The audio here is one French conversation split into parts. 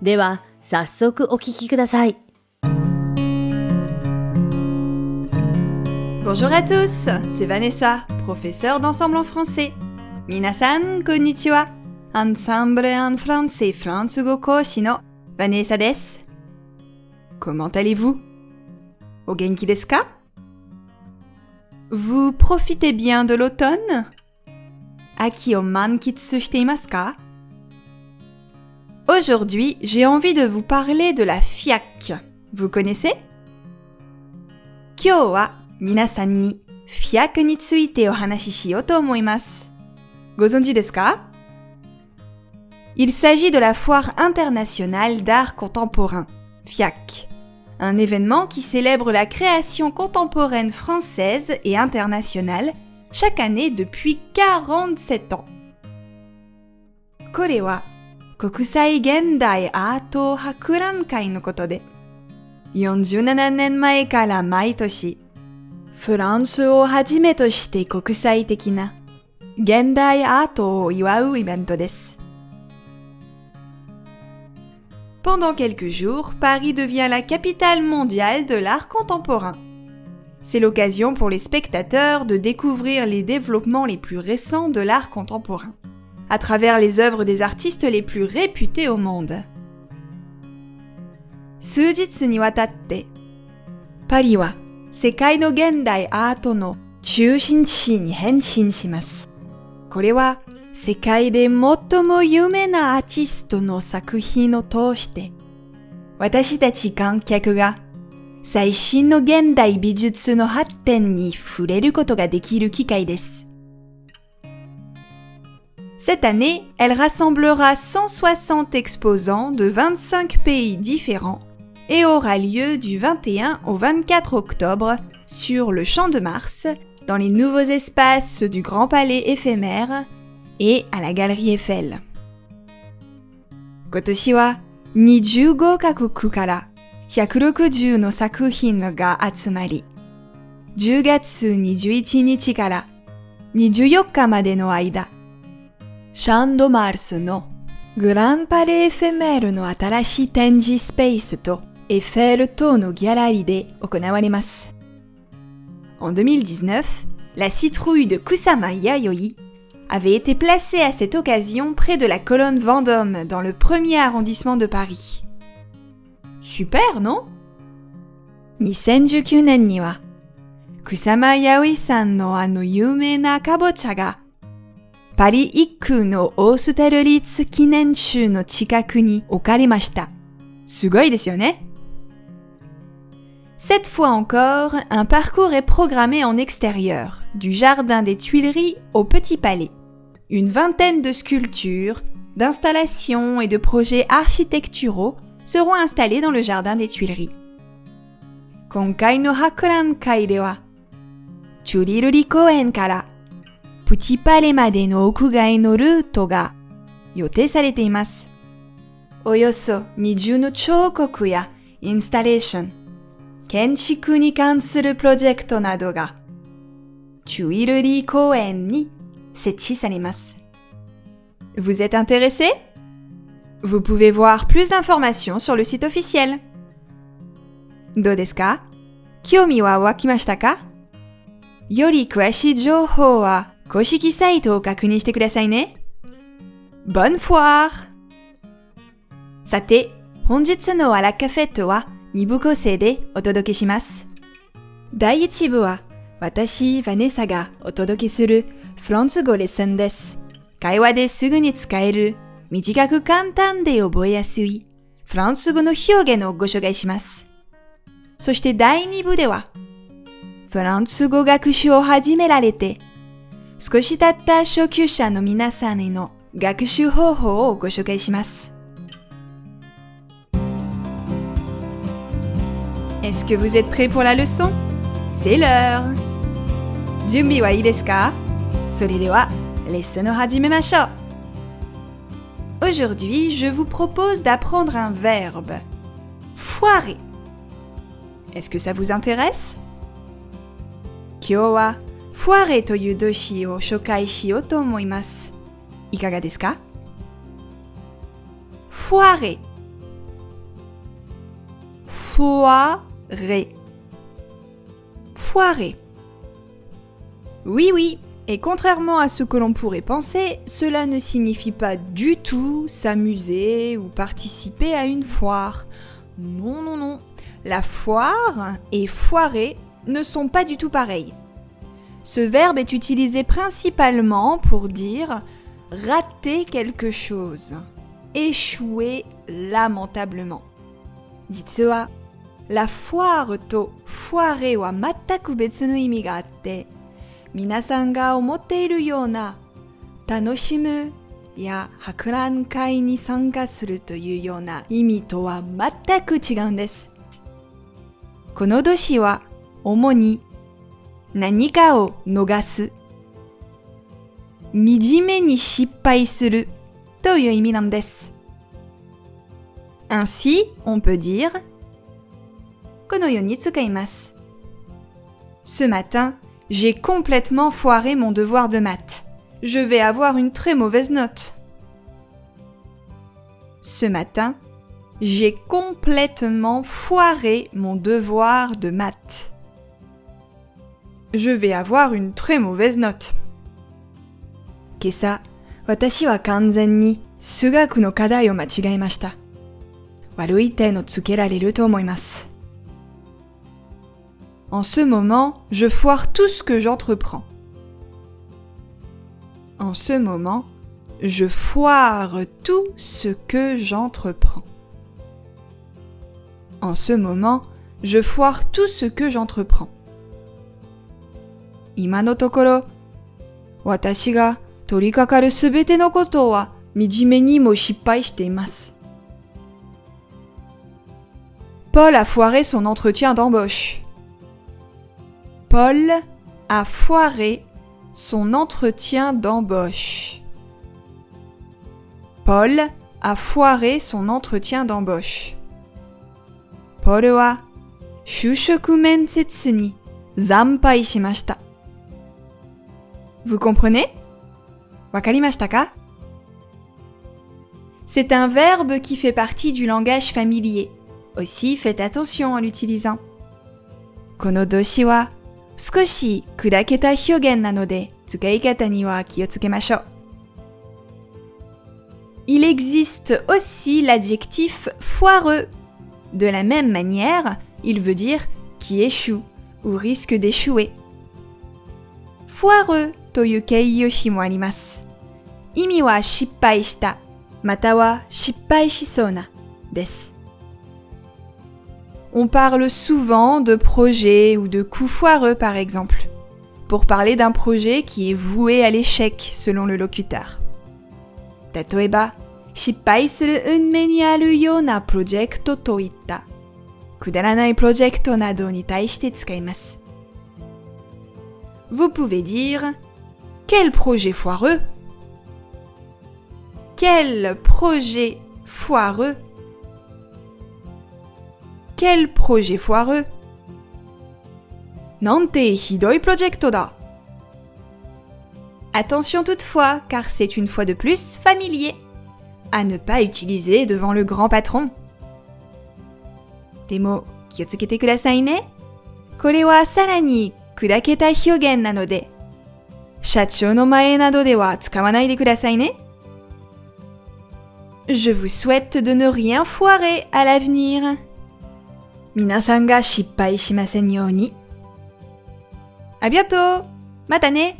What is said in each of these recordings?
では、早速お聞きください。Bonjour à tous, c'est Vanessa, professeure d'ensemble en français. Minasan, konnichiwa. Ensemble en français, Fransugo Koshi no Vanessa desu. Comment allez-vous? O genki desu ka? Vous profitez bien de l'automne? Aki o mankitsu shite imasu ka? Aujourd'hui, j'ai envie de vous parler de la FIAC. Vous connaissez? Kyo wa minasan ni FIAC ni tsuite? Il s'agit de la Foire internationale d'art contemporain, FIAC, un événement qui célèbre la création contemporaine française et internationale chaque année depuis 47 ans. Kore wa 国際現代アート博覧会のことで、47年前から毎年、フランスをはじめとして国際的な現代アートを祝うイベントです。Pendant quelques jours, Paris devient la capitale mondiale de l'art contemporain. C'est l'occasion pour les spectateurs de découvrir les développements les plus récents de l'art contemporain à travers les œuvres des artistes les plus réputés au monde. 数日にわたって、パリは世界の現代アートの中心地に変身します。これは世界で最も有名なアーティストの作品を通して、私たち観客が最新の現代美術の発展に触れることができる機会です。cette année, elle rassemblera 160 exposants de 25 pays différents et aura lieu du 21 au 24 octobre sur le Champ de Mars, dans les nouveaux espaces du Grand Palais éphémère et à la Galerie Eiffel. Kotoshi wa 25 kakoku kara 160の作品が集まり、10月21日から24日までの間、 シャンドマルスのグランパレエフェメールの新しい展示スペースとエッフェル塔のギャラリーで行われます。En 2019, la citrouille de Kusama Yayoi avait été placée à cette occasion près de la colonne Vendôme dans le premier arrondissement de Paris. Super, non 2019年には、Kusama Yayoi さんのあの有名なカボチャが パリ一空のオーステルリッツ記念集の近くに置かれました。すごいですよね。Cette fois encore, un parcours est programmé en extérieur, du jardin des Tuileries au Petit Palais. Une vingtaine de sculptures, d'installations et de projets architecturaux seront installés dans le jardin des Tuileries. 今回の博覧会では、 プチパレまでの屋外のルートが予定されています。およそ20の彫刻やインスタレーション、建築に関するプロジェクトなどがチュイルリー公園に設置されます。Vous êtes intéressé? Vous pouvez voir plus d'informations sur le site officiel. どうですか興味は湧きましたかより詳しい情報は公式サイトを確認してくださいね。Bonne foire! さて、本日のアラカフェットは2部構成でお届けします。第1部は私、ヴァネサがお届けするフランス語レッスンです。会話ですぐに使える短く簡単で覚えやすいフランス語の表現をご紹介します。そして第2部ではフランス語学習を始められて少し経った初級者の皆さんへの学習方法をご紹介します。Est-ce que vous êtes prêts pour la leçon C'est l'heure 準備はいいですかそれでは、レッスンを始めましょう Aujourd'hui, je vous propose d'apprendre un verbe. Foirer. Est-ce que ça vous intéresse 今日は、 foirer という動詞を紹介しようと思います。いかがですか Foirer. Foirer. Foirer. Oui, oui, et contrairement à ce que l'on pourrait penser, cela ne signifie pas du tout s'amuser ou participer à une foire. Non, non, non. La foire et foirer ne sont pas du tout pareils. Ce verbe est utilisé principalement pour dire rater quelque chose, échouer lamentablement. 実は、la foire と foirer は全く別の意味があって、皆さんが思っているような楽しむや博覧会に参加するというような意味とは全く違うんです。この動詞は主に 何かを逃す、惨めに失敗するという意味なんです。Ainsi, on peut dire このように使います。Ce matin, j'ai complètement foiré mon devoir de maths. Je vais avoir une très mauvaise note. Ce matin, j'ai complètement foiré mon devoir de maths. je vais avoir une très mauvaise note. En ce moment, je foire tout ce que j'entreprends. En ce moment, je foire tout ce que j'entreprends. En ce moment, je foire tout ce que j'entreprends. 今のところ、私が取り掛かるすべてのことは惨めにも失敗しています。Paul a foiré son entretien d'embauche. Paul a foiré son entretien d'embauche. Paul a foiré son entretien d'embauche. Paul は就職面接に惨敗しました。 Vous comprenez Wakarimashitaka C'est un verbe qui fait partie du langage familier. Aussi, faites attention en l'utilisant. Kono doshi wa sukoshi kudaketa hyogen nanode tsukaikata ni wa kiyotsukemasho. Il existe aussi l'adjectif foireux. De la même manière, il veut dire qui échoue ou risque d'échouer. Foireux という形容詞もあります。意味は失敗した、または失敗しそうなです。On parle souvent de projets ou de coups foireux par exemple, pour parler d'un projet qui est voué à l'échec selon le locuteur. 例えば、失敗する運命にあるようなプロジェクトといった、くだらないプロジェクトなどに対して使います。Vous pouvez dire quel projet foireux Quel projet foireux Quel projet foireux Nante hidoi projecto da Attention toutefois, car c'est une fois de plus familier à ne pas utiliser devant le grand patron. Des mots, kudasai ne. Kore wa sarani kudaketa hyogen. 社長の前などでは使わないでくださいね。 je vous souhaite de ne rien foirer à l'avenir. Minasan ga shippai shimasen you ni. À bientôt! Mata ne!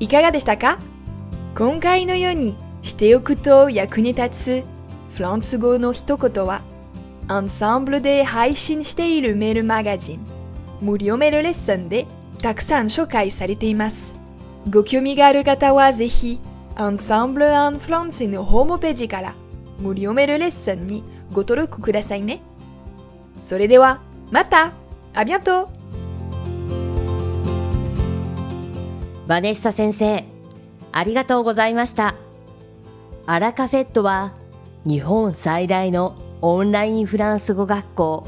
いかがでしたか今回のようにしておくと役に立つフランス語の一言はアンサンブルで配信しているメールマガジン 無料メールレッスンでたくさん紹介されています。ご興味がある方はぜひアンサンブル・アン・フランスのホームページから無料メールレッスンにご登録くださいね。それではまたありがとうバネッサ先生、ありがとうございました。アラカフェットは日本最大のオンラインフランス語学校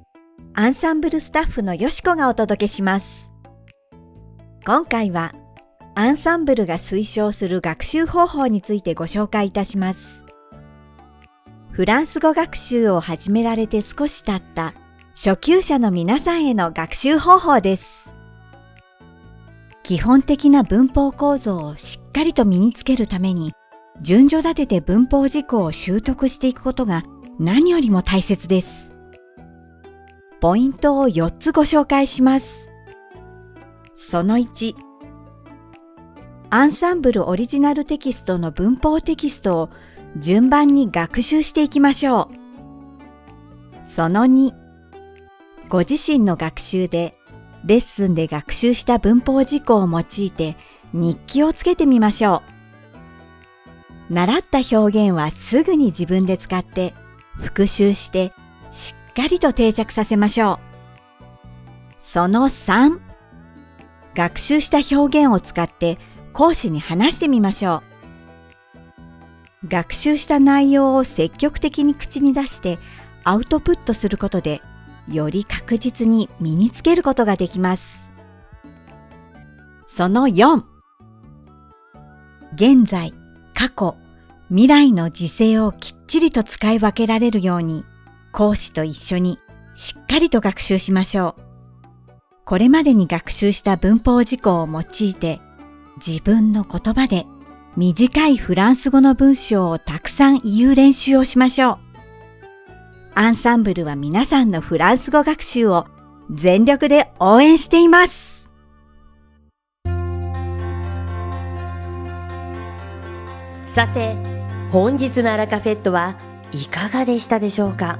アンサンブルスタッフのよしこがお届けします。今回は、アンサンブルが推奨する学習方法についてご紹介いたします。フランス語学習を始められて少し経った初級者の皆さんへの学習方法です。基本的な文法構造をしっかりと身につけるために、順序立てて文法事項を習得していくことが何よりも大切です。ポイントを4つご紹介します。その1、アンサンブルオリジナルテキストの文法テキストを順番に学習していきましょう。その2、ご自身の学習でレッスンで学習した文法事項を用いて日記をつけてみましょう。習った表現はすぐに自分で使って復習してっかりと定着させましょう。その3、学習した表現を使って講師に話してみましょう。学習した内容を積極的に口に出してアウトプットすることでより確実に身につけることができます。その4現在、過去、未来の時勢をきっちりと使い分けられるように講師と一緒にしっかりと学習しましょう。これまでに学習した文法事項を用いて自分の言葉で短いフランス語の文章をたくさん言う練習をしましょう。アンサンブルは皆さんのフランス語学習を全力で応援しています。さて、本日のアラカフェットはいかがでしたでしょうか？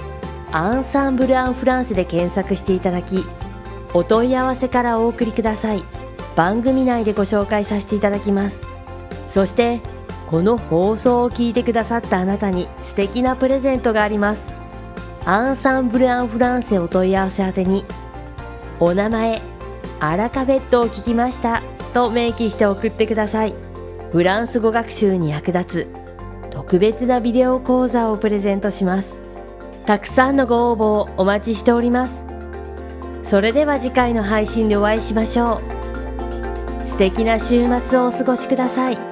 アンサンブル・アン・フランスで検索していただきお問い合わせからお送りください。番組内でご紹介させていただきます。そしてこの放送を聞いてくださったあなたに素敵なプレゼントがあります。アンサンブル・アン・フランセお問い合わせ宛てにお名前アラカベットを聞きましたと明記して送ってください。フランス語学習に役立つ特別なビデオ講座をプレゼントします。たくさんのご応募をお待ちしておりますそれでは次回の配信でお会いしましょう素敵な週末をお過ごしください。